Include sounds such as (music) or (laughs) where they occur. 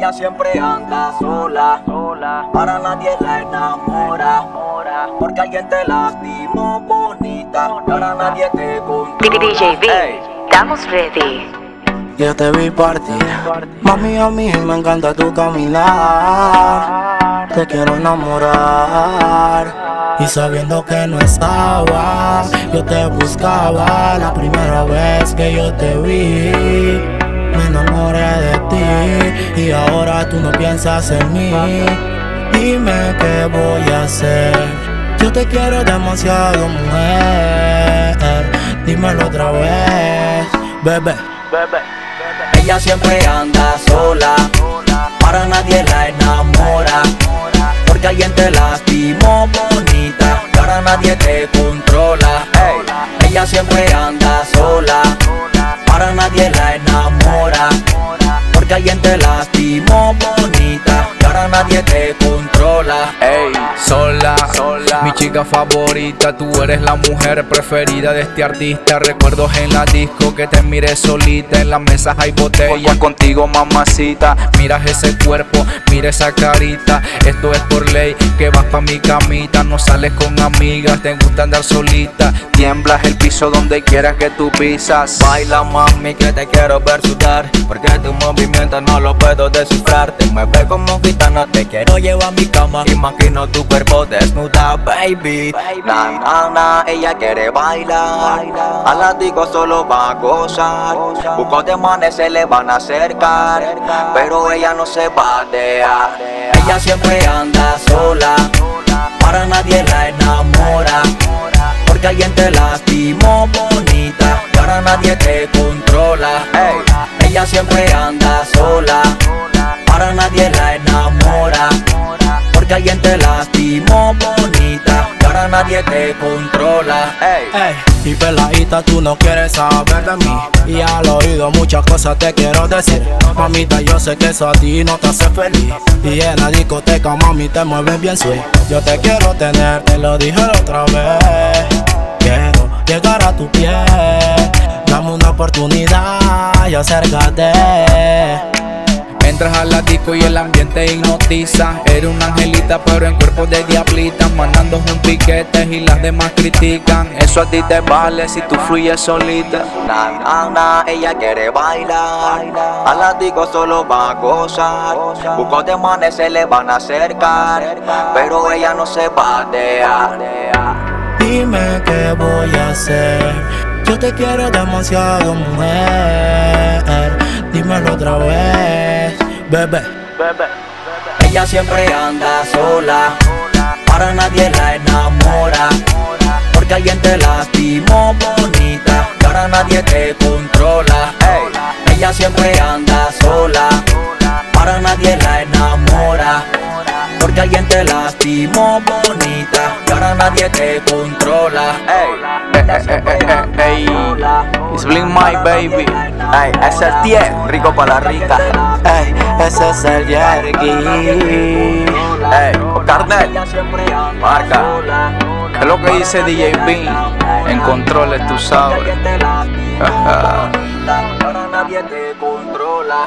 Ella siempre anda sola, sola. Para nadie la enamora, porque alguien te lastimó bonita. Para nadie te controla. DJ B, estamos ready. Yo te vi partir, mami a mí me encanta tu caminar. Te quiero enamorar. Y sabiendo que no estaba, yo te buscaba la primera vez que yo te vi. Me enamoré de ti y ahora tú no piensas en mí. Dime qué voy a hacer. Yo te quiero demasiado, mujer. Dímelo otra vez, bebé. Ella siempre anda sola, para nadie la enamora. Porque alguien te lastimó bonita, para nadie te controla. Ella siempre anda sola, para nadie la enamora. Alguien te lastimó bonita, para nadie te controla. Ey, sola, sola, mi chica favorita, tú eres la mujer preferida de este artista. Recuerdos en la disco que te miré solita, en las mesas hay botellas contigo, mamacita. Miras ese cuerpo, mira esa carita. Esto es por ley, que vas pa' mi camita. No sales con amigas, te gusta andar solita. Tiemblas el piso donde quieras que tú pisas. Baila mami que te quiero ver sudar Porque tu movimiento no lo puedo descifrar. Te mueves como gitana, te quiero llevar a mi cama. Imagino tu cuerpo desnuda, baby. Na na na, ella quiere bailar. A la digo solo va a gozar. Buscos de manes se le van a acercar Pero ella no se va a dejar. Ella siempre anda sola Para nadie la enamora porque alguien te lastimó bonita y ahora nadie te controla. Ella siempre anda sola, para nadie la enamora. Porque alguien te lastimó bonita y ahora nadie te controla. Ey, y peladita, tú no quieres saber de mí. Y al oído muchas cosas te quiero decir. Mamita, yo sé que eso a ti no te hace feliz. Y en la discoteca, mami, te mueves bien sweet. Yo te quiero tener, te lo dije la otra vez. Llegar a tu piel. Dame una oportunidad y acércate. Entras a la disco y el ambiente hipnotiza. Eres una angelita, pero en cuerpo de diablita. Mandando un piquete y las demás critican. Eso a ti te vale si tú fluyes solita. Na na na, ella quiere bailar. A la digo solo va a gozar. Buscos de manes se le van a acercar. Pero ella no se va a dejar. Dime qué voy a hacer. Yo te quiero demasiado, mujer. Dímelo otra vez, bebé. Ella siempre anda sola, para nadie la enamora. Porque alguien te lastimó bonita, y ahora nadie te controla. Ella siempre anda sola, para nadie la enamora. Porque alguien te lastimó bonita, nadie te controla. Eh, eh, eh, eh, eh, ey. It's Blink My Baby. Ey, es 10, rico para la rica. Ey, ese es el Yergi. Ey, Carnel, marca. Es lo que dice DJ B. En controles, tú sabes. (laughs) Ahora nadie te controla.